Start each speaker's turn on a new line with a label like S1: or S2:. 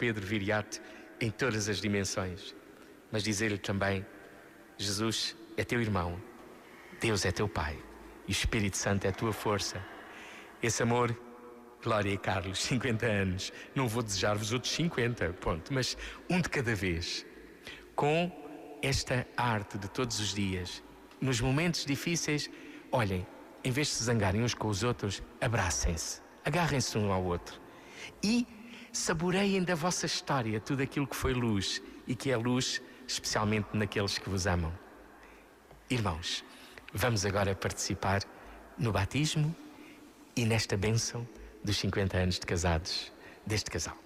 S1: Pedro Viriato em todas as dimensões, mas dizer-lhe também: Jesus é teu irmão, Deus é teu Pai e o Espírito Santo é a tua força. Esse amor, Glória e Carlos, 50 anos. Não vou desejar-vos outros 50, ponto, mas um de cada vez. Com esta arte de todos os dias, nos momentos difíceis, olhem, em vez de se zangarem uns com os outros, abracem-se, agarrem-se um ao outro e saboreiem da vossa história tudo aquilo que foi luz e que é luz, especialmente naqueles que vos amam. Irmãos, vamos agora participar no batismo e nesta bênção dos 50 anos de casados deste casal.